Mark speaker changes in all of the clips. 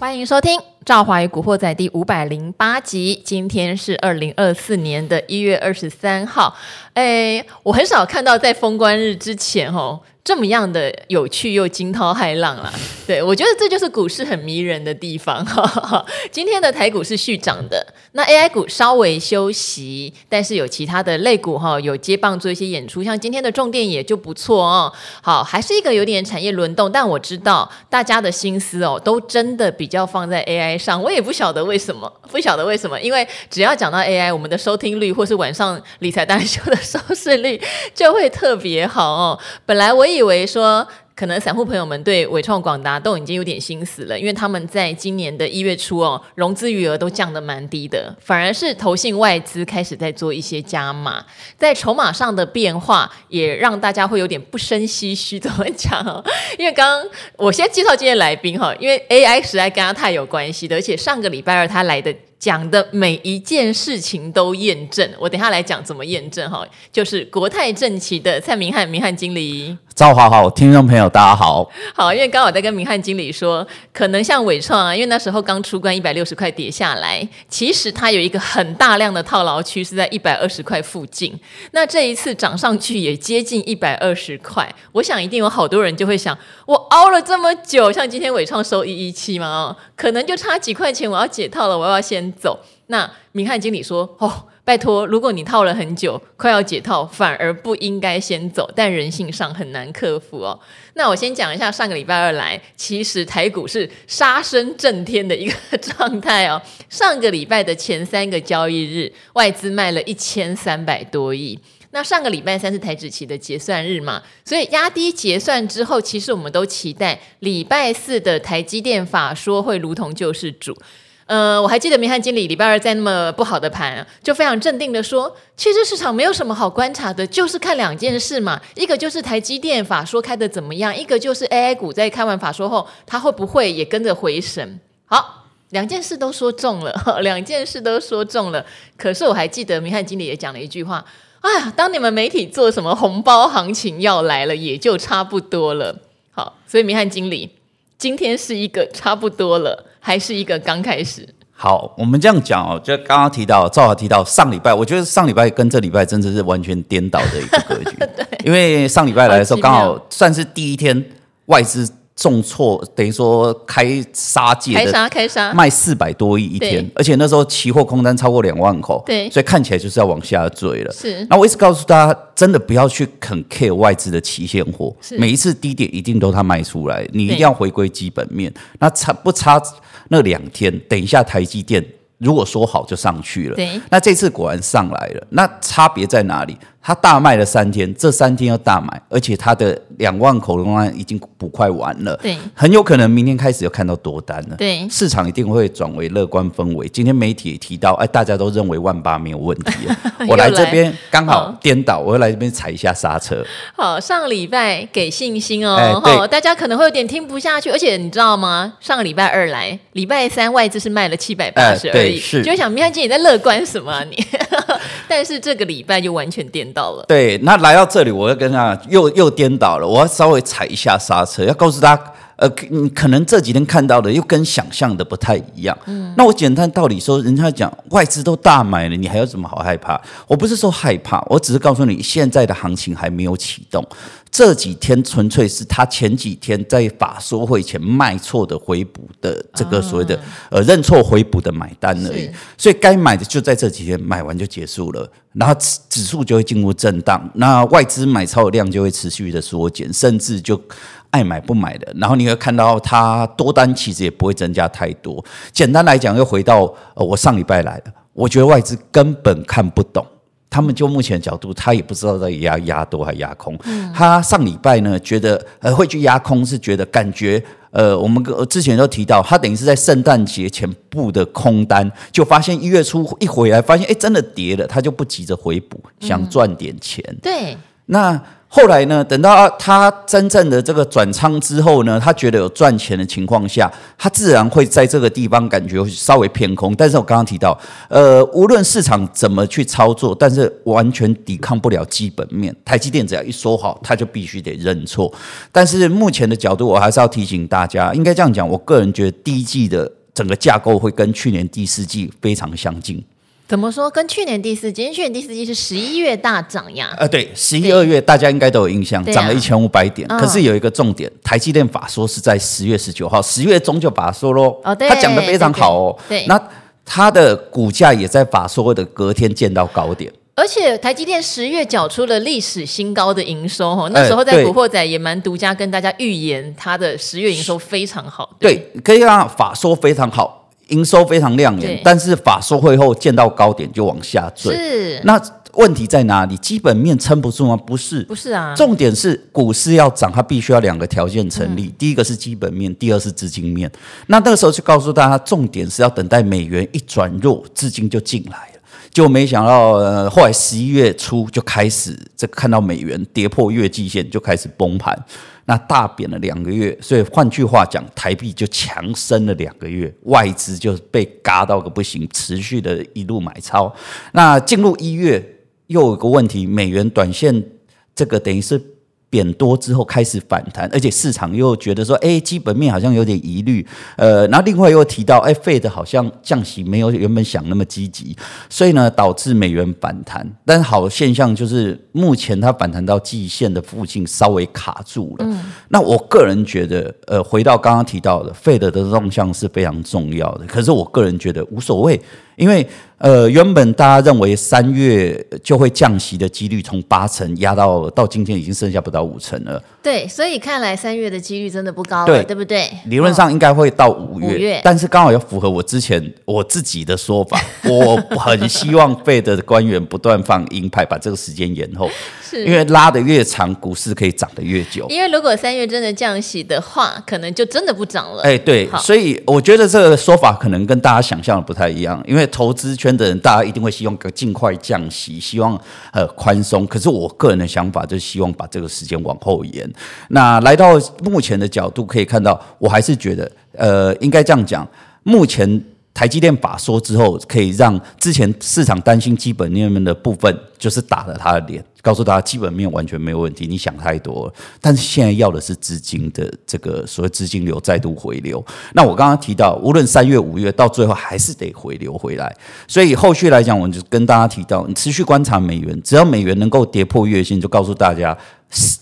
Speaker 1: 欢迎收听《赵华与古惑仔》第五百零八集。今天是二零二四年的一月二十三号。哎，我很少看到在封关日之前，哦。这么样的有趣又惊涛骇浪啊！对，我觉得这就是股市很迷人的地方。今天的台股是续涨的，那 AI 股稍微休息，但是有其他的类股哈有接棒做一些演出，像今天的重电也就不错哦。好，还是一个有点产业轮动，但我知道大家的心思哦都真的比较放在 AI 上，我也不晓得为什么，不晓得为什么，因为只要讲到 AI，我们的收听率或是晚上理财达人秀的收视率就会特别好哦。本来我。以为说，可能散户朋友们对伟创、广达都已经有点心思了，因为他们在今年的一月初哦，融资余额都降得蛮低的，反而是投信外资开始在做一些加码，在筹码上的变化也让大家会有点不生唏嘘。怎么讲？因为刚刚我先介绍今天来宾哈，因为 AI 实在跟他太有关系的，而且上个礼拜二他来的。讲的每一件事情都验证，我等下来讲怎么验证哈，就是国泰证期的蔡明翰，明翰经理，
Speaker 2: 赵华好，听众朋友大家好，
Speaker 1: 好，因为刚好在跟明翰经理说，可能像伟创啊，因为那时候刚出关一百六十块跌下来，其实它有一个很大量的套牢区是在一百二十块附近，那这一次涨上去也接近一百二十块，我想一定有好多人就会想，我熬了这么久，像今天伟创收一一七嘛，哦，可能就差几块钱，我要解套了，我要先。走，那明翰经理说：“哦，拜托，如果你套了很久，快要解套，反而不应该先走。但人性上很难克服哦。那我先讲一下，上个礼拜二来，其实台股是杀声震天的一个 状态哦。上个礼拜的前三个交易日，外资卖了一千三百多亿。那上个礼拜三是台指期的结算日嘛，所以压低结算之后，其实我们都期待礼拜四的台积电法说会如同救世主。”呃，我还记得明翰经理礼拜二在那么不好的盘，就非常镇定的说，其实市场没有什么好观察的，就是看两件事嘛，一个就是台积电法说开的怎么样，一个就是 AI 股在开完法说后，它会不会也跟着回神？好，两件事都说中了，两件事都说中了。可是我还记得明翰经理也讲了一句话，哎呀，当你们媒体做什么红包行情要来了，也就差不多了。好，所以明翰经理今天是一个差不多了。还是一个刚开始。
Speaker 2: 好，我们这样讲哦，就刚刚提到赵华提到上礼拜，我觉得上礼拜跟这礼拜真的是完全颠倒的一个格局。对，因为上礼拜来的时候，刚好算是第一天外资。重挫等于说开杀戒的，开杀开杀卖四百多亿一天，而且那时候期货空单超过两万口，对，所以看起来就是要往下坠了。是，那我一直告诉大家，真的不要去肯 care 外资的期现货，每一次低点一定都他卖出来，你一定要回归基本面。那差不差那两天？等一下台积电如果说好就上去了，对，那这次果然上来了，那差别在哪里？他大卖了三天，这三天要大买，而且他的两万口的空单已经补快完了，对，很有可能明天开始又看到多单了，对，市场一定会转为乐观氛围。今天媒体也提到，哎，大家都认为万八没有问题，我来这边刚好颠倒，我要来这边踩一下刹车。
Speaker 1: 好，上个礼拜给信心哦，好、哎，大家可能会有点听不下去，而且你知道吗？上个礼拜二来，礼拜三外资是卖了七百八十而已，是。就想明天经理在乐观什么啊你？但是这个礼拜就完全颠
Speaker 2: 对，那来到这里，我要跟他又又颠倒了。我要稍微踩一下刹车，要告诉他，呃，你可能这几天看到的又跟想象的不太一样。嗯，那我简单道理说，人家讲外资都大买了，你还有什么好害怕？我不是说害怕，我只是告诉你，现在的行情还没有启动。这几天纯粹是他前几天在法说会前卖错的回补的这个所谓的呃认错回补的买单而已，所以该买的就在这几天买完就结束了，然后指数就会进入震荡，那外资买超的量就会持续的缩减，甚至就爱买不买的，然后你会看到它多单其实也不会增加太多。简单来讲，又回到呃我上礼拜来的，我觉得外资根本看不懂。他们就目前的角度，他也不知道在压压多还压空。嗯、他上礼拜呢，觉得呃会去压空，是觉得感觉呃，我们之前都提到，他等于是在圣诞节前布的空单，就发现一月初一回来，发现哎真的跌了，他就不急着回补，想赚点钱。
Speaker 1: 嗯、对。
Speaker 2: 那后来呢，等到他真正的这个转仓之后呢，他觉得有赚钱的情况下，他自然会在这个地方感觉稍微偏空。但是我刚刚提到，呃，无论市场怎么去操作，但是完全抵抗不了基本面。台积电只要一说好，他就必须得认错。但是目前的角度，我还是要提醒大家，应该这样讲，我个人觉得第一季的整个架构会跟去年第四季非常相近。
Speaker 1: 怎么说？跟去年第四季，去年第四季是十一月大涨呀。
Speaker 2: 呃，对，十一二月大家应该都有印象，涨了一千五百点。可是有一个重点，台积电法说是在十月十九号，十月中就法说喽。哦，对，他讲的非常好哦。对，那他的股价也在法说的隔天见到高点。
Speaker 1: 而且台积电十月缴出了历史新高的营收哈，那时候在古惑仔也蛮独家跟大家预言，他的十月营收非常好。
Speaker 2: 对，可以让法说非常好。营收非常亮眼，但是法说会后见到高点就往下坠。是，那问题在哪里？基本面撑不住吗？不是，
Speaker 1: 不是啊。
Speaker 2: 重点是股市要涨，它必须要两个条件成立。嗯、第一个是基本面，第二是资金面。那那个时候就告诉大家，重点是要等待美元一转弱，资金就进来了。就没想到，呃，后来十一月初就开始，这看到美元跌破月季线，就开始崩盘。那大贬了两个月，所以换句话讲，台币就强升了两个月，外资就被嘎到个不行，持续的一路买超。那进入一月又有个问题，美元短线这个等于是。贬多之后开始反弹，而且市场又觉得说，哎，基本面好像有点疑虑，呃，然后另外又提到，哎，Fed 好像降息没有原本想那么积极，所以呢，导致美元反弹。但好现象就是，目前它反弹到季线的附近稍微卡住了。嗯，那我个人觉得，呃，回到刚刚提到的，Fed 的动向是非常重要的。可是我个人觉得无所谓。因为呃，原本大家认为三月就会降息的几率从八成压到到今天已经剩下不到五成了。
Speaker 1: 对，所以看来三月的几率真的不高了，对，对不对？
Speaker 2: 理论上应该会到五月，哦、月，但是刚好要符合我之前我自己的说法，我很希望 Fed 的官员不断放鹰派，把这个时间延后。是因为拉得越长，股市可以涨得越久。
Speaker 1: 因为如果三月真的降息的话，可能就真的不涨了。
Speaker 2: 哎，对，所以我觉得这个说法可能跟大家想象的不太一样。因为投资圈的人，大家一定会希望尽快降息，希望呃宽松。可是我个人的想法就是希望把这个时间往后延。那来到目前的角度，可以看到，我还是觉得呃应该这样讲，目前。台积电法说之后，可以让之前市场担心基本面的部分，就是打了他的脸，告诉大家基本面完全没有问题，你想太多了。但是现在要的是资金的这个所谓资金流再度回流。那我刚刚提到，无论三月、五月，到最后还是得回流回来。所以后续来讲，我就跟大家提到，你持续观察美元，只要美元能够跌破月线，就告诉大家。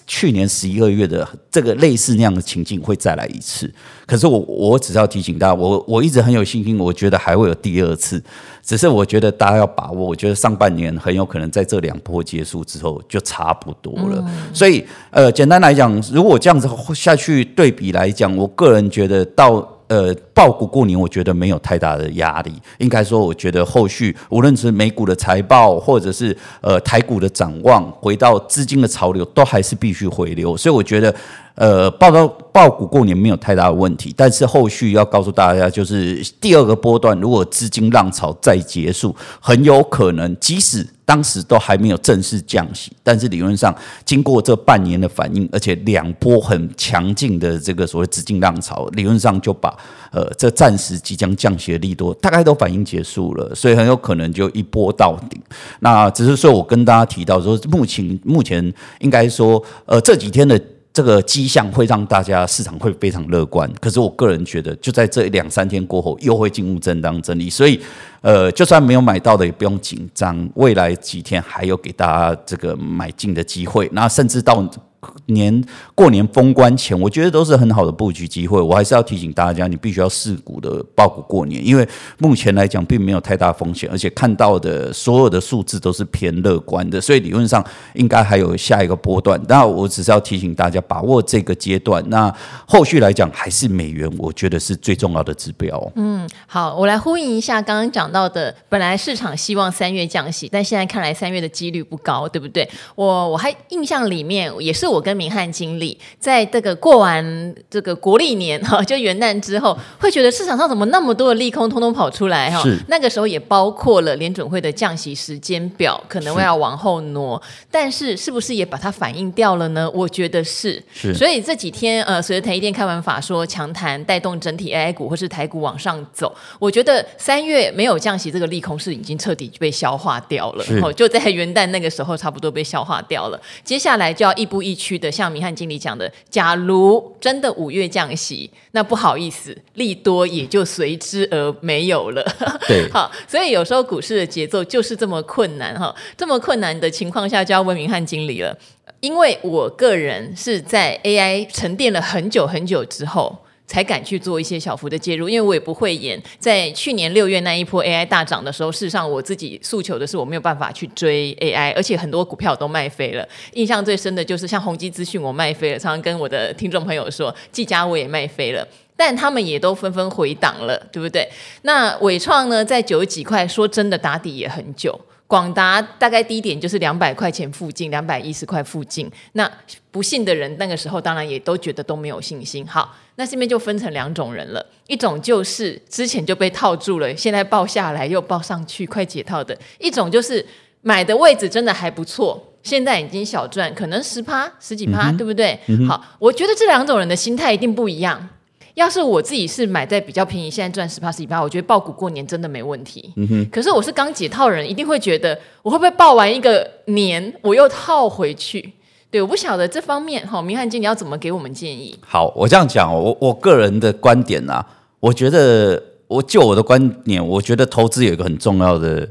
Speaker 2: 去年十一二月的这个类似那样的情境会再来一次，可是我我只是要提醒大家，我我一直很有信心，我觉得还会有第二次，只是我觉得大家要把握，我觉得上半年很有可能在这两波结束之后就差不多了。所以呃，简单来讲，如果这样子下去对比来讲，我个人觉得到。呃，报股过年，我觉得没有太大的压力。应该说，我觉得后续无论是美股的财报，或者是呃台股的展望，回到资金的潮流，都还是必须回流。所以我觉得，呃，报到报股过年没有太大的问题。但是后续要告诉大家，就是第二个波段，如果资金浪潮再结束，很有可能即使。当时都还没有正式降息，但是理论上经过这半年的反应，而且两波很强劲的这个所谓资金浪潮，理论上就把呃这暂时即将降息的利多大概都反应结束了，所以很有可能就一波到顶。那只是说我跟大家提到说，目前目前应该说呃这几天的。这个迹象会让大家市场会非常乐观，可是我个人觉得，就在这两三天过后，又会进入震荡整理，所以，呃，就算没有买到的也不用紧张，未来几天还有给大家这个买进的机会，那甚至到。年过年封关前，我觉得都是很好的布局机会。我还是要提醒大家，你必须要试股的抱股过年，因为目前来讲并没有太大风险，而且看到的所有的数字都是偏乐观的，所以理论上应该还有下一个波段。那我只是要提醒大家把握这个阶段。那后续来讲，还是美元，我觉得是最重要的指标。
Speaker 1: 嗯，好，我来呼应一下刚刚讲到的，本来市场希望三月降息，但现在看来三月的几率不高，对不对？我我还印象里面也是。我跟明翰经历在这个过完这个国历年哈，就元旦之后，会觉得市场上怎么那么多的利空通通跑出来哈？
Speaker 2: 是
Speaker 1: 那个时候也包括了联准会的降息时间表可能会要往后挪，但是是不是也把它反映掉了呢？我觉得是。
Speaker 2: 是。
Speaker 1: 所以这几天呃，随着台积电开完法说强谈带动整体 AI 股或是台股往上走，我觉得三月没有降息这个利空是已经彻底被消化掉了，哦就在元旦那个时候差不多被消化掉了。接下来就要一步亦趋的，像明翰经理讲的，假如真的五月降息，那不好意思，利多也就随之而没有了。
Speaker 2: 对，
Speaker 1: 好，所以有时候股市的节奏就是这么困难哈，这么困难的情况下，就要问明翰经理了，因为我个人是在 AI 沉淀了很久很久之后。才敢去做一些小幅的介入，因为我也不会演。在去年六月那一波 AI 大涨的时候，事实上我自己诉求的是我没有办法去追 AI，而且很多股票都卖飞了。印象最深的就是像宏基资讯我卖飞了，常常跟我的听众朋友说，技嘉我也卖飞了，但他们也都纷纷回档了，对不对？那伟创呢，在九十几块，说真的打底也很久。广达大概低点就是两百块钱附近，两百一十块附近。那不信的人那个时候当然也都觉得都没有信心。好，那这边就分成两种人了，一种就是之前就被套住了，现在报下来又报上去，快解套的；一种就是买的位置真的还不错，现在已经小赚，可能十趴、十几趴，嗯、对不对？嗯、好，我觉得这两种人的心态一定不一样。要是我自己是买在比较便宜，现在赚十趴十几趴，我觉得抱股过年真的没问题。嗯哼。可是我是刚解套人，一定会觉得我会不会抱完一个年，我又套回去？对，我不晓得这方面。哈，明翰经理要怎么给我们建议？
Speaker 2: 好，我这样讲，我我个人的观点啊，我觉得我就我的观点，我觉得投资有一个很重要的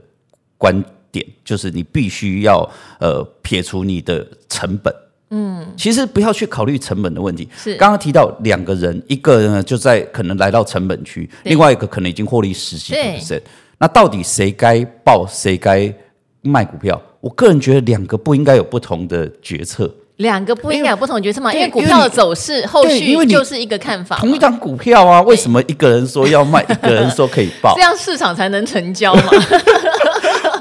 Speaker 2: 观点，就是你必须要呃撇除你的成本。嗯，其实不要去考虑成本的问题。是刚刚提到两个人，一个呢就在可能来到成本区，另外一个可能已经获利十几个 percent。那到底谁该报，谁该卖股票？我个人觉得两个不应该有不同的决策。
Speaker 1: 两个不应该有不同决策吗？因为，因为股票的走势后续就是一个看法。
Speaker 2: 同一张股票啊，为什么一个人说要卖，一个人说可以报？
Speaker 1: 这样市场才能成交嘛。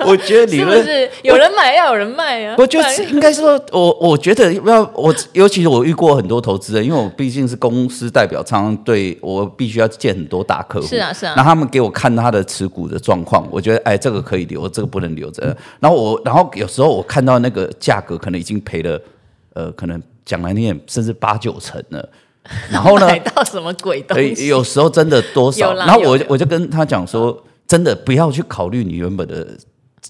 Speaker 2: 我觉得理论是
Speaker 1: 是有人买要有人卖啊？
Speaker 2: 我就是应该说，我我觉得要我，尤其是我遇过很多投资人，因为我毕竟是公司代表，常常对我必须要见很多大客户。
Speaker 1: 是啊，是啊。
Speaker 2: 然后他们给我看他的持股的状况，我觉得哎，这个可以留，这个不能留着。然后我，然后有时候我看到那个价格可能已经赔了，呃，可能讲难听点，甚至八九成了。然后呢？买
Speaker 1: 到什么鬼东西？
Speaker 2: 有时候真的多少？然后我我就跟他讲说，真的不要去考虑你原本的。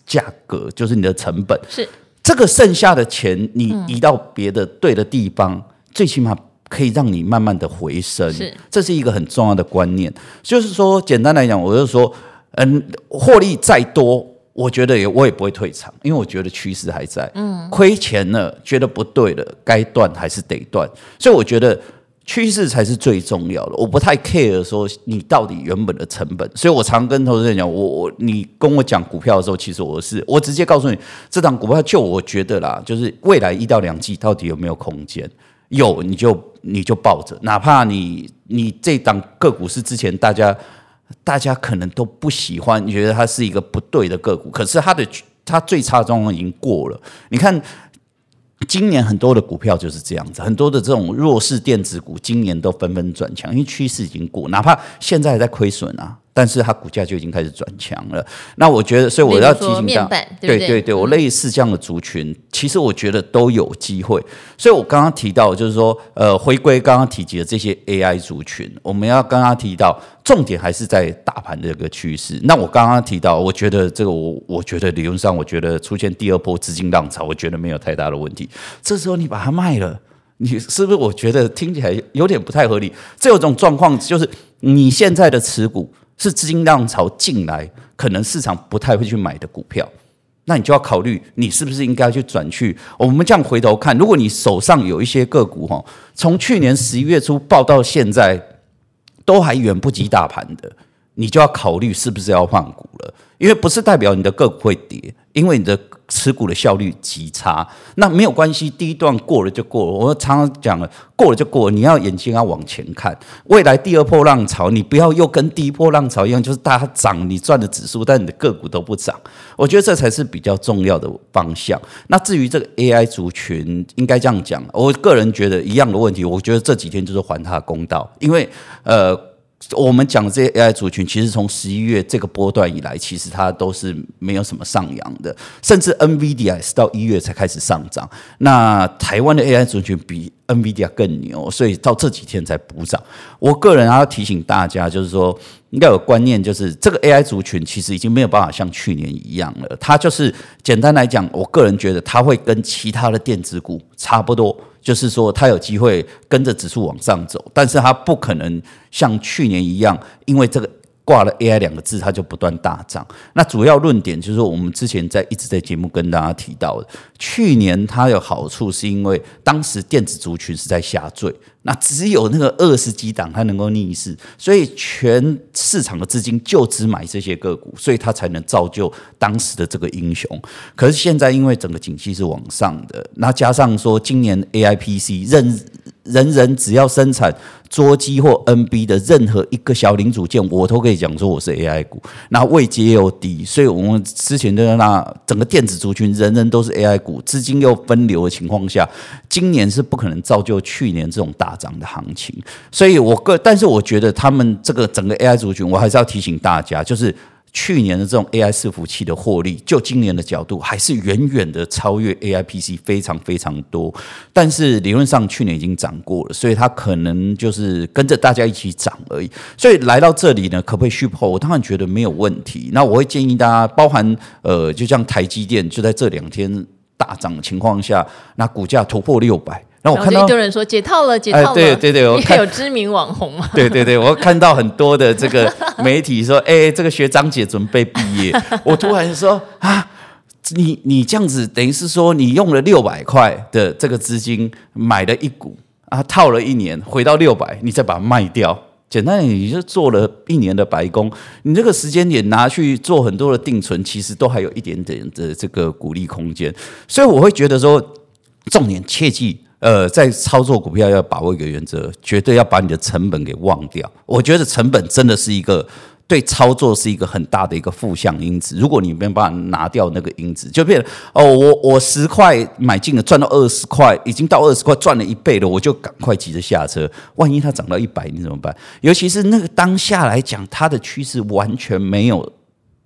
Speaker 2: 价格就是你的成本，
Speaker 1: 是
Speaker 2: 这个剩下的钱，你移到别的对的地方，嗯、最起码可以让你慢慢的回升。是，这是一个很重要的观念。就是说，简单来讲，我就说，嗯，获利再多，我觉得也我也不会退场，因为我觉得趋势还在。嗯，亏钱了，觉得不对了，该断还是得断。所以我觉得。趋势才是最重要的，我不太 care 说你到底原本的成本，所以我常跟投资人讲，我我你跟我讲股票的时候，其实我是我直接告诉你，这档股票就我觉得啦，就是未来一到两季到底有没有空间，有你就你就抱着，哪怕你你这档个股是之前大家大家可能都不喜欢，你觉得它是一个不对的个股，可是它的它最差状况已经过了，你看。今年很多的股票就是这样子，很多的这种弱势电子股今年都纷纷转强，因为趋势已经过，哪怕现在还在亏损啊。但是它股价就已经开始转强了。那我觉得，所以我要提醒大家，对对对，我类似这样的族群，嗯、其实我觉得都有机会。所以我刚刚提到，就是说，呃，回归刚刚提及的这些 AI 族群，我们要刚刚提到，重点还是在大盘的这个趋势。那我刚刚提到，我觉得这个我，我觉得理论上，我觉得出现第二波资金浪潮，我觉得没有太大的问题。这时候你把它卖了，你是不是？我觉得听起来有点不太合理。这种状况就是你现在的持股。是资金浪潮进来，可能市场不太会去买的股票，那你就要考虑，你是不是应该去转去？我们这样回头看，如果你手上有一些个股哈，从去年十一月初报到现在，都还远不及大盘的，你就要考虑是不是要换股了，因为不是代表你的个股会跌，因为你的持股的效率极差。那没有关系，第一段过了就过了。我常常讲了，过了就过，你要眼睛要往前看，未来第二波浪潮，你不要又跟第一波浪潮一样，就是大家涨，你赚的指数，但你的个股都不涨。我觉得这才是比较重要的方向。那至于这个 AI 族群，应该这样讲，我个人觉得一样的问题，我觉得这几天就是还他公道，因为呃。我们讲这些 AI 族群，其实从十一月这个波段以来，其实它都是没有什么上扬的，甚至 NVIDIA 是到一月才开始上涨。那台湾的 AI 族群比 NVIDIA 更牛，所以到这几天才补涨。我个人要提醒大家，就是说应该有观念，就是这个 AI 族群其实已经没有办法像去年一样了。它就是简单来讲，我个人觉得它会跟其他的电子股差不多。就是说，它有机会跟着指数往上走，但是它不可能像去年一样，因为这个。挂了 AI 两个字，它就不断大涨。那主要论点就是说，我们之前在一直在节目跟大家提到的，去年它有好处，是因为当时电子族群是在下坠，那只有那个二十几档它能够逆势，所以全市场的资金就只买这些个股，所以它才能造就当时的这个英雄。可是现在因为整个景气是往上的，那加上说今年 AI PC 认。人人只要生产桌机或 NB 的任何一个小零组件，我都可以讲说我是 AI 股。那位阶又低，所以我们之前的那整个电子族群，人人都是 AI 股，资金又分流的情况下，今年是不可能造就去年这种大涨的行情。所以我个，但是我觉得他们这个整个 AI 族群，我还是要提醒大家，就是。去年的这种 AI 伺服器的获利，就今年的角度，还是远远的超越 AI PC 非常非常多。但是理论上去年已经涨过了，所以它可能就是跟着大家一起涨而已。所以来到这里呢，可不可以续报？我当然觉得没有问题。那我会建议大家，包含呃，就像台积电，就在这两天大涨的情况下，那股价突破六百。那我看到一堆
Speaker 1: 人说解套了，解套了。
Speaker 2: 哎、对对对，我看
Speaker 1: 有知名网红嘛。
Speaker 2: 对对对，我看到很多的这个媒体说，哎，这个学长姐准备毕业。我突然说啊，你你这样子，等于是说你用了六百块的这个资金买了一股啊，套了一年，回到六百，你再把它卖掉。简单点，你就做了一年的白工。你这个时间点拿去做很多的定存，其实都还有一点点的这个鼓励空间。所以我会觉得说，重点切记。呃，在操作股票要把握一个原则，绝对要把你的成本给忘掉。我觉得成本真的是一个对操作是一个很大的一个负向因子。如果你没有办法拿掉那个因子，就变哦，我我十块买进了，赚到二十块，已经到二十块赚了一倍了，我就赶快急着下车。万一它涨到一百，你怎么办？尤其是那个当下来讲，它的趋势完全没有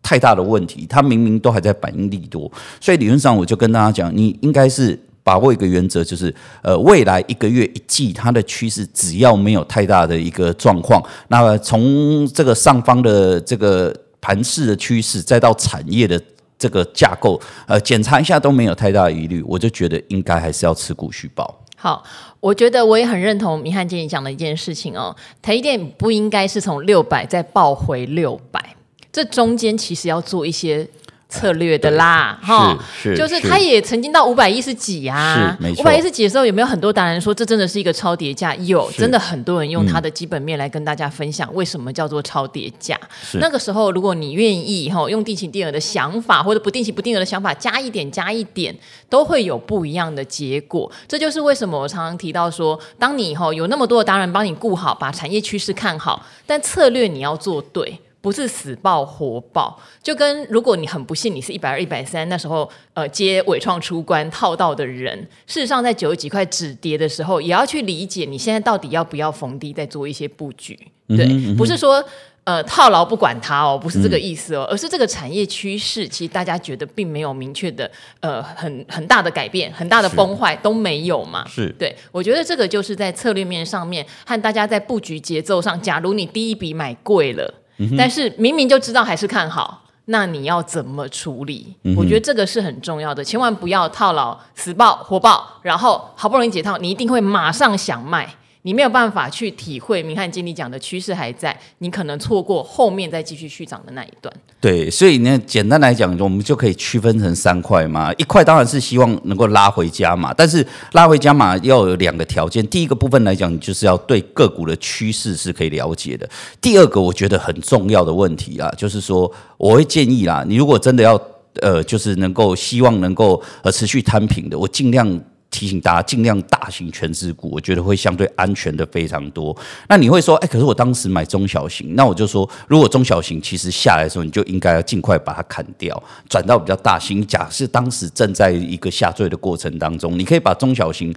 Speaker 2: 太大的问题，它明明都还在反应力多，所以理论上我就跟大家讲，你应该是。把握一个原则，就是呃，未来一个月一季它的趋势，只要没有太大的一个状况，那从这个上方的这个盘势的趋势，再到产业的这个架构，呃，检查一下都没有太大的疑虑，我就觉得应该还是要持股续抱。
Speaker 1: 好，我觉得我也很认同明翰经理讲的一件事情哦，台积电不应该是从六百再报回六百，这中间其实要做一些。策略的啦，哈，就是他也曾经到五百一十几啊，五百一十几的时候，有没有很多达人说这真的是一个超跌价？有，真的很多人用他的基本面来跟大家分享为什么叫做超跌价。那个时候，如果你愿意哈，用定期定额的想法或者不定期不定额的想法加一点加一点，都会有不一样的结果。这就是为什么我常常提到说，当你以后有那么多的达人帮你顾好，把产业趋势看好，但策略你要做对。不是死抱活抱，就跟如果你很不幸，你是一百二、一百三，那时候呃接纬创出关套到的人，事实上在九十几块止跌的时候，也要去理解你现在到底要不要逢低再做一些布局。对，嗯嗯、不是说呃套牢不管它哦，不是这个意思哦，嗯、而是这个产业趋势，其实大家觉得并没有明确的呃很很大的改变，很大的崩坏都没有嘛。是对，我觉得这个就是在策略面上面和大家在布局节奏上，假如你第一笔买贵了。但是明明就知道还是看好，那你要怎么处理？嗯、我觉得这个是很重要的，千万不要套牢、死抱、活抱，然后好不容易解套，你一定会马上想卖，你没有办法去体会明翰经理讲的趋势还在，你可能错过后面再继续续涨的那一段。
Speaker 2: 对，所以呢，简单来讲，我们就可以区分成三块嘛。一块当然是希望能够拉回家嘛，但是拉回家嘛要有两个条件。第一个部分来讲，就是要对个股的趋势是可以了解的。第二个，我觉得很重要的问题啊，就是说，我会建议啦，你如果真的要呃，就是能够希望能够呃持续摊平的，我尽量。提醒大家尽量大型权值股，我觉得会相对安全的非常多。那你会说，哎，可是我当时买中小型，那我就说，如果中小型其实下来的时候，你就应该要尽快把它砍掉，转到比较大型。假设当时正在一个下坠的过程当中，你可以把中小型。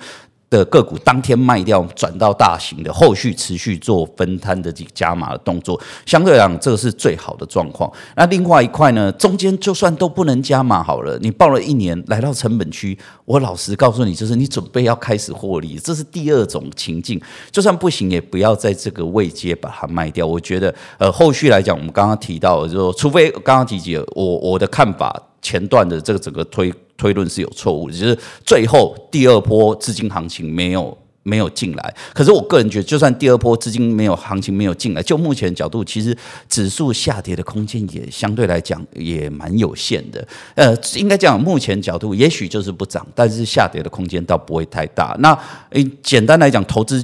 Speaker 2: 的个股当天卖掉，转到大型的，后续持续做分摊的这个加码的动作，相对来讲，这个是最好的状况。那另外一块呢，中间就算都不能加码好了，你抱了一年来到成本区，我老实告诉你，就是你准备要开始获利，这是第二种情境。就算不行，也不要在这个位阶把它卖掉。我觉得，呃，后续来讲，我们刚刚提到，就说，除非刚刚提及我我的看法，前段的这个整个推。推论是有错误，就是最后第二波资金行情没有没有进来。可是我个人觉得，就算第二波资金没有行情没有进来，就目前角度，其实指数下跌的空间也相对来讲也蛮有限的。呃，应该讲目前角度，也许就是不涨，但是下跌的空间倒不会太大。那诶，简单来讲，投资。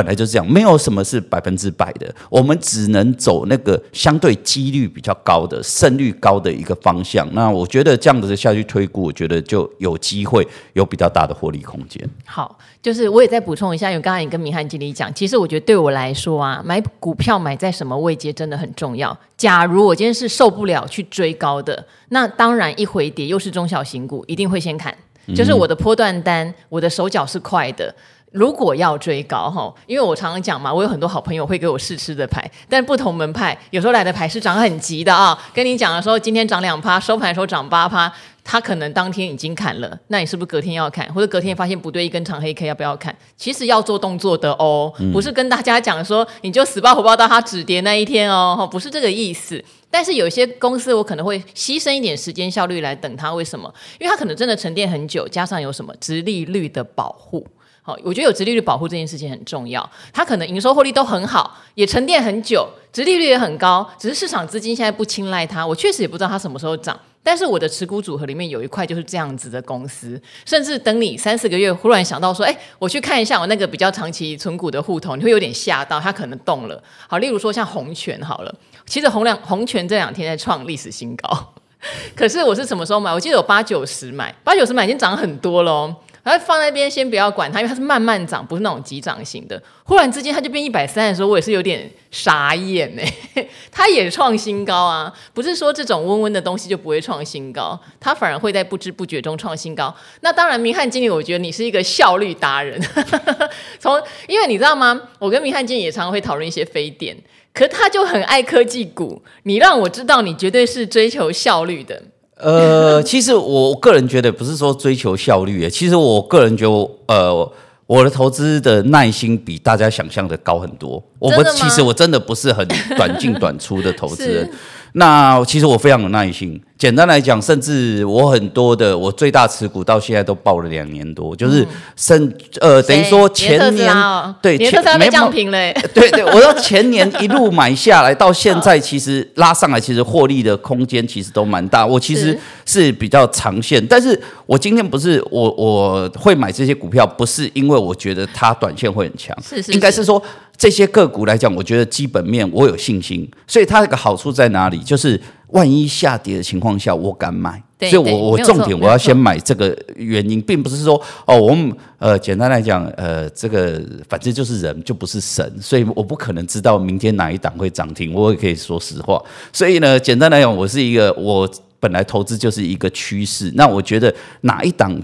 Speaker 2: 本来就是这样，没有什么是百分之百的，我们只能走那个相对几率比较高的、胜率高的一个方向。那我觉得这样子下去推估，我觉得就有机会有比较大的获利空间。
Speaker 1: 好，就是我也再补充一下，因为刚才你跟明翰经理讲，其实我觉得对我来说啊，买股票买在什么位阶真的很重要。假如我今天是受不了去追高的，那当然一回跌又是中小型股，一定会先砍。就是我的波段单，我的手脚是快的。如果要追高哈，因为我常常讲嘛，我有很多好朋友会给我试吃的牌，但不同门派有时候来的牌是涨很急的啊。跟你讲的时候，今天涨两趴，收盘的时候涨八趴，他可能当天已经砍了，那你是不是隔天要砍？或者隔天发现不对，一根长黑 K 要不要砍？其实要做动作的哦，不是跟大家讲说你就死抱活抱到它止跌那一天哦，不是这个意思。但是有一些公司我可能会牺牲一点时间效率来等它，为什么？因为它可能真的沉淀很久，加上有什么殖利率的保护。好，我觉得有殖利率保护这件事情很重要。它可能营收获利都很好，也沉淀很久，殖利率也很高，只是市场资金现在不青睐它。我确实也不知道它什么时候涨，但是我的持股组合里面有一块就是这样子的公司。甚至等你三四个月忽然想到说，哎，我去看一下我那个比较长期存股的户头，你会有点吓到，它可能动了。好，例如说像红泉好了，其实红两红泉这两天在创历史新高，可是我是什么时候买？我记得有八九十买，八九十买已经涨很多喽。然后放在那边，先不要管它，因为它是慢慢涨，不是那种急涨型的。忽然之间，它就变一百三的时候，我也是有点傻眼呢。它也创新高啊，不是说这种温温的东西就不会创新高，它反而会在不知不觉中创新高。那当然，明翰经理，我觉得你是一个效率达人。从因为你知道吗？我跟明翰经理也常常会讨论一些非典，可他就很爱科技股。你让我知道，你绝对是追求效率的。
Speaker 2: 呃，其实我个人觉得不是说追求效率，其实我个人觉得，呃，我的投资的耐心比大家想象的高很多。我不，其实我真的不是很短进短出的投资人。那其实我非常有耐心。简单来讲，甚至我很多的我最大持股到现在都抱了两年多，就是甚呃等于说前年对前没降平嘞，对对，我说前年一路买下来到现在，其实拉上来，其实获利的空间其实都蛮大。我其实是比较长线，但是我今天不是我我会买这些股票，不是因为我觉得它短线会很强，是是，应该是说。这些个股来讲，我觉得基本面我有信心，所以它这个好处在哪里？就是万一下跌的情况下，我敢买。所以我我重点我要先买这个原因，并不是说哦，我们呃简单来讲，呃这个反正就是人就不是神，所以我不可能知道明天哪一档会涨停，我也可以说实话。所以呢，简单来讲，我是一个我本来投资就是一个趋势，那我觉得哪一档。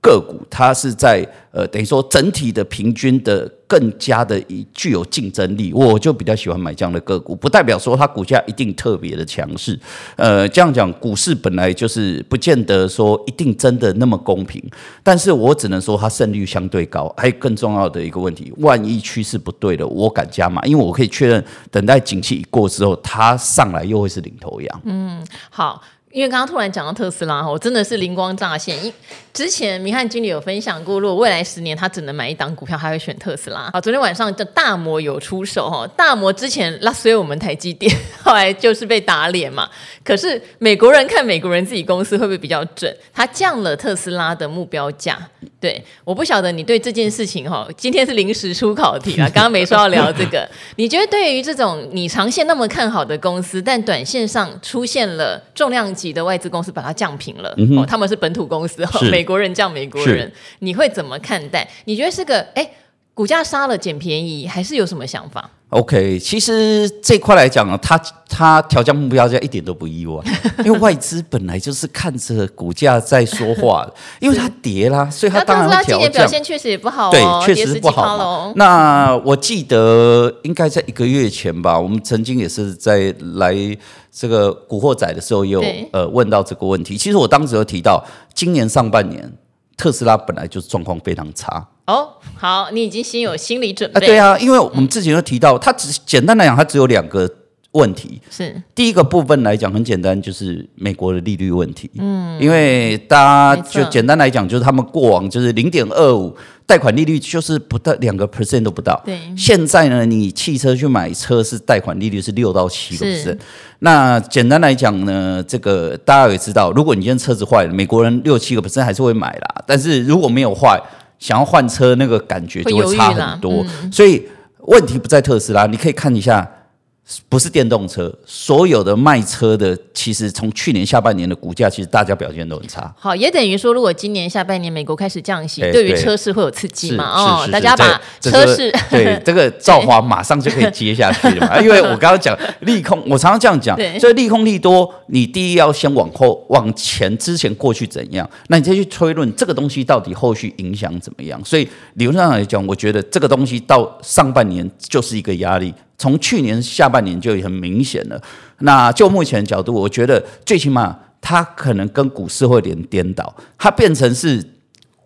Speaker 2: 个股它是在呃，等于说整体的平均的更加的具有竞争力，我就比较喜欢买这样的个股，不代表说它股价一定特别的强势。呃，这样讲，股市本来就是不见得说一定真的那么公平，但是我只能说它胜率相对高。还有更重要的一个问题，万一趋势不对了，我敢加码，因为我可以确认，等待景气一过之后，它上来又会是领头羊。
Speaker 1: 嗯，好。因为刚刚突然讲到特斯拉哈，我真的是灵光乍现。因之前明翰经理有分享过，如果未来十年他只能买一档股票，他会选特斯拉。啊，昨天晚上的大摩有出手哈，大摩之前拉衰我们台积电，后来就是被打脸嘛。可是美国人看美国人自己公司会不会比较准？他降了特斯拉的目标价。对，我不晓得你对这件事情哈，今天是临时出考题啊，刚刚没说要聊这个。你觉得对于这种你长线那么看好的公司，但短线上出现了重量级的外资公司把它降平了，嗯、哦，他们是本土公司，美国人降美国人，你会怎么看待？你觉得是个哎，股价杀了捡便宜，还是有什么想法
Speaker 2: ？OK，其实这块来讲呢，它它调降目标价一点都不意外，因为外资本来就是看着股价在说话，因为它跌啦，所以它当然会调降。它今年
Speaker 1: 表现确实也不好，哦，
Speaker 2: 对，确实不好。那我记得应该在一个月前吧，我们曾经也是在来这个古惑仔的时候有呃问到这个问题。其实我当时有提到，今年上半年特斯拉本来就是状况非常差。
Speaker 1: 哦，好，你已经心有心理准备。啊，
Speaker 2: 对啊，因为我们之前都提到，它只简单来讲，它只有两个问题。是第一个部分来讲很简单，就是美国的利率问题。嗯，因为大家就简单来讲，就是他们过往就是零点二五贷款利率，就是不到两个 percent 都不到。对，现在呢，你汽车去买车是贷款利率是六到七个 percent。那简单来讲呢，这个大家也知道，如果你今天车子坏了，美国人六七个 percent 还是会买啦。但是如果没有坏，想要换车，那个感觉就会差很多，嗯、所以问题不在特斯拉，你可以看一下。不是电动车，所有的卖车的，其实从去年下半年的股价，其实大家表现都很差。
Speaker 1: 好，也等于说，如果今年下半年美国开始降息，欸、对于车市会有刺激嘛？哦，大家把车市
Speaker 2: 对 这个造华马上就可以接下去了嘛？因为我刚刚讲利空，我常常这样讲，所以利空利多，你第一要先往后往前之前过去怎样，那你再去推论这个东西到底后续影响怎么样。所以理论上来讲，我觉得这个东西到上半年就是一个压力。从去年下半年就很明显了。那就目前角度，我觉得最起码它可能跟股市会连颠倒，它变成是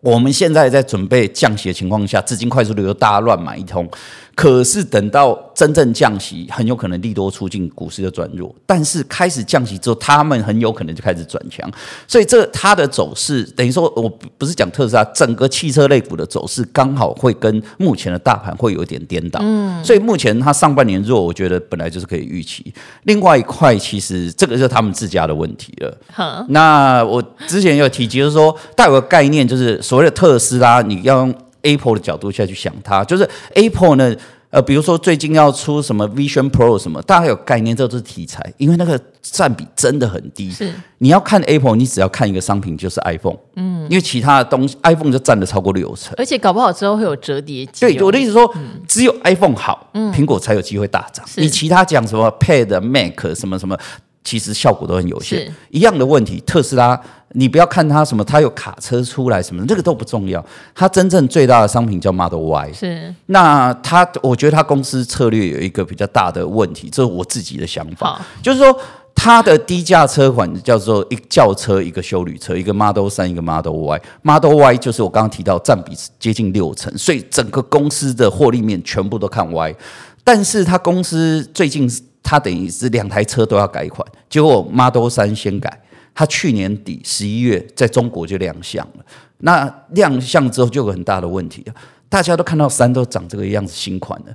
Speaker 2: 我们现在在准备降息的情况下，资金快速流入，大家乱买一通。可是等到真正降息，很有可能利多出尽，股市就转弱。但是开始降息之后，他们很有可能就开始转强。所以这它的走势，等于说我不是讲特斯拉，整个汽车类股的走势刚好会跟目前的大盘会有一点颠倒。嗯，所以目前它上半年弱，我觉得本来就是可以预期。另外一块，其实这个就是他们自家的问题了。好，那我之前有提及，就是说，带有个概念，就是所谓的特斯拉，你要用。Apple 的角度下去想它，就是 Apple 呢，呃，比如说最近要出什么 Vision Pro 什么，大家有概念，这都是题材，因为那个占比真的很低。是，你要看 Apple，你只要看一个商品就是 iPhone，嗯，因为其他的东西 iPhone 就占了超过六成，
Speaker 1: 而且搞不好之后会有折叠机。
Speaker 2: 对，我的意思说，嗯、只有 iPhone 好，嗯，苹果才有机会大涨。你其他讲什么 Pad、Mac 什么什么。其实效果都很有限，一样的问题。特斯拉，你不要看它什么，它有卡车出来什么，这个都不重要。它真正最大的商品叫 Model Y。是。那它，我觉得它公司策略有一个比较大的问题，这是我自己的想法。就是说，它的低价车款叫做一轿车，一个修旅车，一个 Model 三一个 Model Y。Model Y 就是我刚刚提到占比接近六成，所以整个公司的获利面全部都看 Y。但是它公司最近。它等于是两台车都要改款，结果 Model 3先改，它去年底十一月在中国就亮相了。那亮相之后就有很大的问题了，大家都看到三都长这个样子，新款的，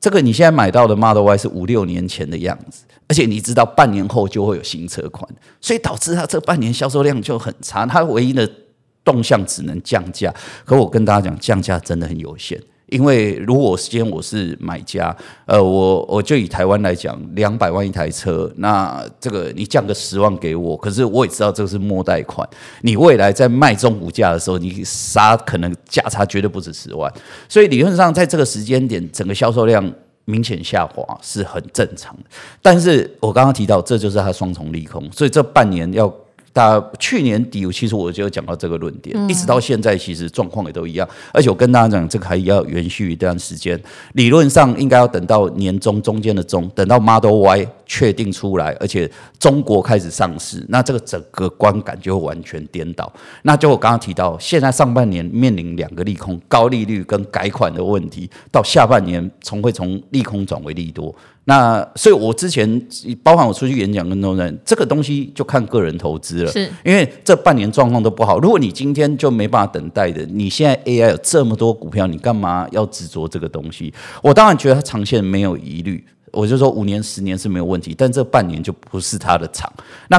Speaker 2: 这个你现在买到的 Model Y 是五六年前的样子，而且你知道半年后就会有新车款，所以导致它这半年销售量就很差，它唯一的动向只能降价。可我跟大家讲，降价真的很有限。因为如果今天我是买家，呃，我我就以台湾来讲，两百万一台车，那这个你降个十万给我，可是我也知道这个是末代款，你未来在卖中古价的时候，你杀可能价差绝对不止十万，所以理论上在这个时间点，整个销售量明显下滑是很正常的。但是我刚刚提到，这就是它双重利空，所以这半年要。大去年底，其实我就有讲到这个论点，嗯、一直到现在，其实状况也都一样。而且我跟大家讲，这个还要延续一段时间，理论上应该要等到年中中间的中，等到 Model Y 确定出来，而且中国开始上市，那这个整个观感就会完全颠倒。那就我刚刚提到，现在上半年面临两个利空，高利率跟改款的问题，到下半年从会从利空转为利多。那所以，我之前包含我出去演讲跟多人，这个东西就看个人投资了。
Speaker 1: 是，
Speaker 2: 因为这半年状况都不好。如果你今天就没办法等待的，你现在 AI 有这么多股票，你干嘛要执着这个东西？我当然觉得它长线没有疑虑，我就说五年、十年是没有问题，但这半年就不是它的长。那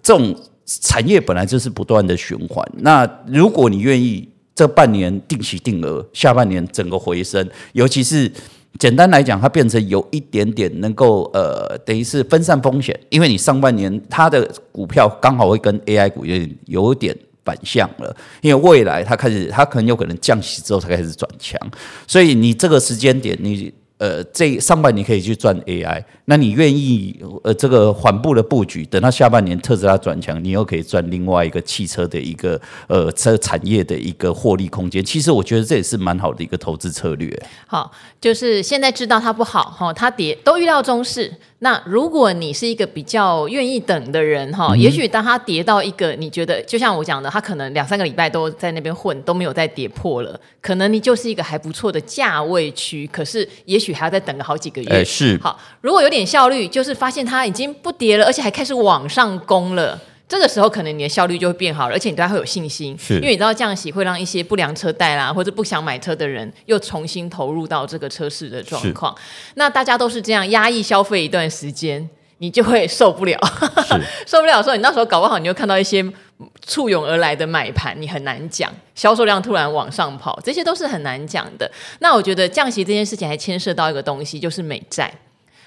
Speaker 2: 这种产业本来就是不断的循环。那如果你愿意这半年定期定额，下半年整个回升，尤其是。简单来讲，它变成有一点点能够呃，等于是分散风险，因为你上半年它的股票刚好会跟 AI 股有点有点反向了，因为未来它开始它可能有可能降息之后才开始转强，所以你这个时间点你。呃，这上半年可以去赚 AI，那你愿意呃这个缓步的布局，等到下半年特斯拉转强，你又可以赚另外一个汽车的一个呃车产业的一个获利空间。其实我觉得这也是蛮好的一个投资策略。
Speaker 1: 好，就是现在知道它不好哈，它跌都预料中事。那如果你是一个比较愿意等的人哈，嗯、也许当它跌到一个你觉得就像我讲的，它可能两三个礼拜都在那边混，都没有再跌破了，可能你就是一个还不错的价位区。可是也许还要再等个好几个月。
Speaker 2: 欸、是。
Speaker 1: 好，如果有点效率，就是发现它已经不跌了，而且还开始往上攻了。这个时候可能你的效率就会变好了，而且你对它会有信心，是因为你知道降息会让一些不良车贷啦，或者不想买车的人又重新投入到这个车市的状况。那大家都是这样压抑消费一段时间，你就会受不了，受不了的时候，你那时候搞不好你就看到一些簇拥而来的买盘，你很难讲，销售量突然往上跑，这些都是很难讲的。那我觉得降息这件事情还牵涉到一个东西，就是美债。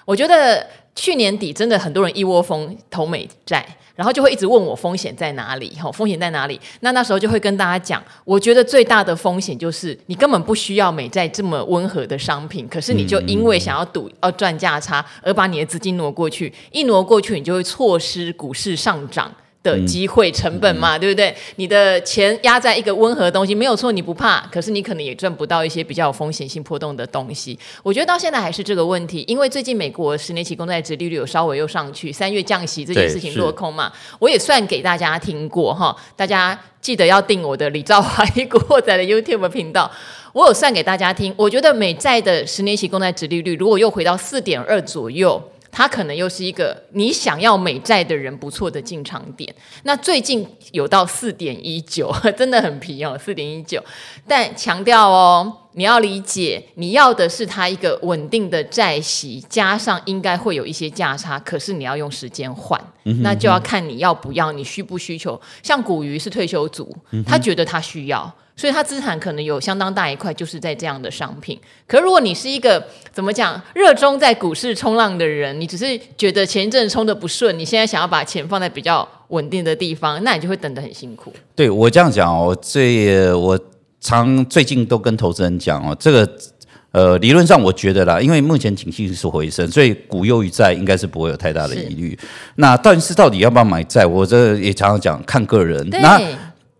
Speaker 1: 我觉得去年底真的很多人一窝蜂投美债。然后就会一直问我风险在哪里？吼，风险在哪里？那那时候就会跟大家讲，我觉得最大的风险就是你根本不需要美债这么温和的商品，可是你就因为想要赌要赚价差而把你的资金挪过去，一挪过去你就会错失股市上涨的机会成本嘛，嗯、对不对？你的钱压在一个温和的东西没有错，你不怕，可是你可能也赚不到一些比较有风险性波动的东西。我觉得到现在还是这个问题，因为最近美国十年期公债值利率有稍微又上去，三月降息这件事情落空嘛，我也算给大家听过哈，大家记得要订我的李兆华古惑仔的 YouTube 频道，我有算给大家听。我觉得美债的十年期公债值利率如果又回到四点二左右。它可能又是一个你想要美债的人不错的进场点。那最近有到四点一九，真的很皮哦，四点一九。但强调哦，你要理解，你要的是它一个稳定的债息，加上应该会有一些价差，可是你要用时间换，嗯、哼那就要看你要不要，你需不需求。像古鱼是退休族，他觉得他需要。所以，他资产可能有相当大一块，就是在这样的商品。可如果你是一个怎么讲，热衷在股市冲浪的人，你只是觉得前一阵冲的不顺，你现在想要把钱放在比较稳定的地方，那你就会等得很辛苦。
Speaker 2: 对我这样讲哦，这我常最近都跟投资人讲哦，这个呃，理论上我觉得啦，因为目前景气是回升，所以股优于债应该是不会有太大的疑虑。那但是到底要不要买债，我这也常常讲，看个人。那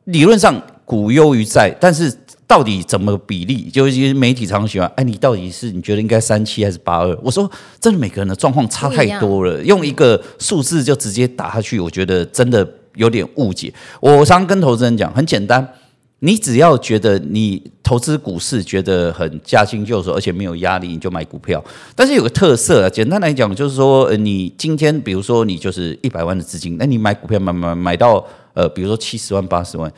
Speaker 2: 理论上。股优于债，但是到底怎么比例？就是媒体常常喜欢，哎，你到底是你觉得应该三七还是八二？我说，真的，每个人的状况差太多了，用一个数字就直接打下去，我觉得真的有点误解。我常常跟投资人讲，很简单，你只要觉得你投资股市觉得很驾轻就熟，而且没有压力，你就买股票。但是有个特色啊，简单来讲就是说，你今天比如说你就是一百万的资金，那你买股票买买买到呃，比如说七十万八十万。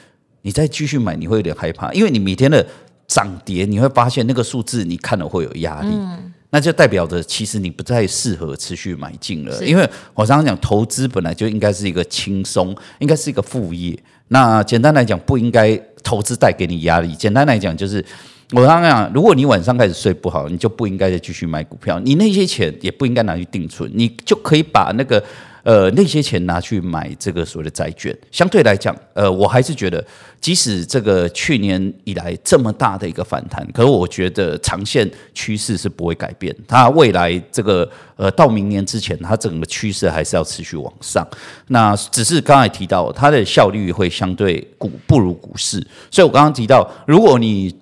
Speaker 2: 你再继续买，你会有点害怕，因为你每天的涨跌，你会发现那个数字，你看了会有压力，嗯、那就代表着其实你不再适合持续买进了。因为我常常讲，投资本来就应该是一个轻松，应该是一个副业。那简单来讲，不应该投资带给你压力。简单来讲，就是我常常讲，如果你晚上开始睡不好，你就不应该再继续买股票，你那些钱也不应该拿去定存，你就可以把那个。呃，那些钱拿去买这个所谓的债券，相对来讲，呃，我还是觉得，即使这个去年以来这么大的一个反弹，可是我觉得长线趋势是不会改变。它未来这个呃到明年之前，它整个趋势还是要持续往上。那只是刚才提到，它的效率会相对股不如股市，所以我刚刚提到，如果你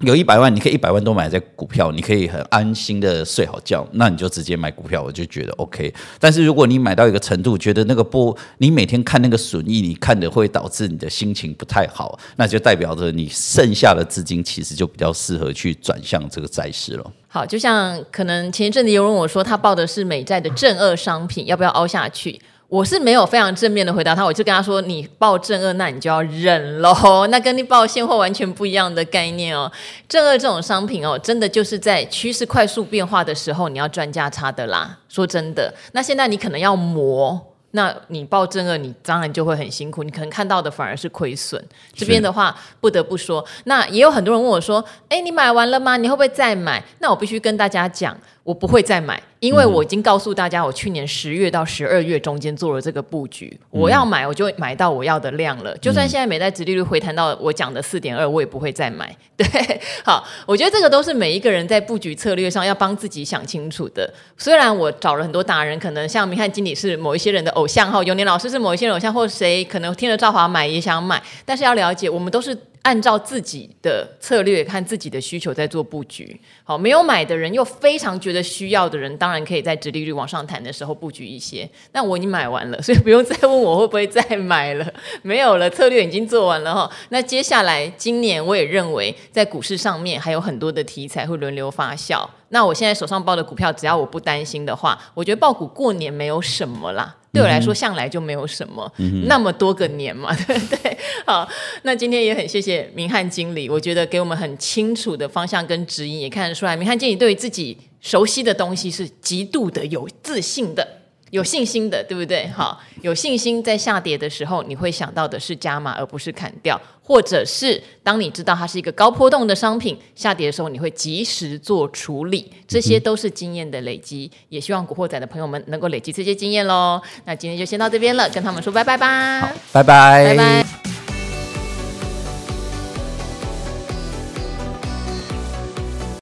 Speaker 2: 有一百万，你可以一百万都买在股票，你可以很安心的睡好觉，那你就直接买股票，我就觉得 OK。但是如果你买到一个程度，觉得那个波，你每天看那个损益，你看的会导致你的心情不太好，那就代表着你剩下的资金其实就比较适合去转向这个债市了。
Speaker 1: 好，就像可能前一阵子有人问我说，他报的是美债的正二商品，要不要凹下去？我是没有非常正面的回答他，我就跟他说：“你报正二，那你就要忍喽，那跟你报现货完全不一样的概念哦。正二这种商品哦，真的就是在趋势快速变化的时候，你要赚价差的啦。说真的，那现在你可能要磨。”那你报正二，你当然就会很辛苦，你可能看到的反而是亏损。这边的话，不得不说，那也有很多人问我说：“哎，你买完了吗？你会不会再买？”那我必须跟大家讲，我不会再买，因为我已经告诉大家，我去年十月到十二月中间做了这个布局，我要买我就买到我要的量了。就算现在美债殖利率回弹到我讲的四点二，我也不会再买。对，好，我觉得这个都是每一个人在布局策略上要帮自己想清楚的。虽然我找了很多达人，可能像明翰经理是某一些人的偶像哈，永年老师是某一些人偶像，或谁可能听了赵华买也想买，但是要了解，我们都是。按照自己的策略看自己的需求在做布局，好，没有买的人又非常觉得需要的人，当然可以在殖利率往上弹的时候布局一些。那我已经买完了，所以不用再问我会不会再买了，没有了，策略已经做完了哈。那接下来今年我也认为在股市上面还有很多的题材会轮流发酵。那我现在手上报的股票，只要我不担心的话，我觉得报股过年没有什么啦。对我来说，向来就没有什么、嗯、那么多个年嘛，对 不对？好，那今天也很谢谢明翰经理，我觉得给我们很清楚的方向跟指引，也看得出来，明翰经理对于自己熟悉的东西是极度的有自信的。有信心的，对不对？好，有信心在下跌的时候，你会想到的是加码，而不是砍掉，或者是当你知道它是一个高波动的商品，下跌的时候，你会及时做处理，这些都是经验的累积。也希望古惑仔的朋友们能够累积这些经验喽。那今天就先到这边了，跟他们说拜拜吧。
Speaker 2: 好，拜拜，拜拜。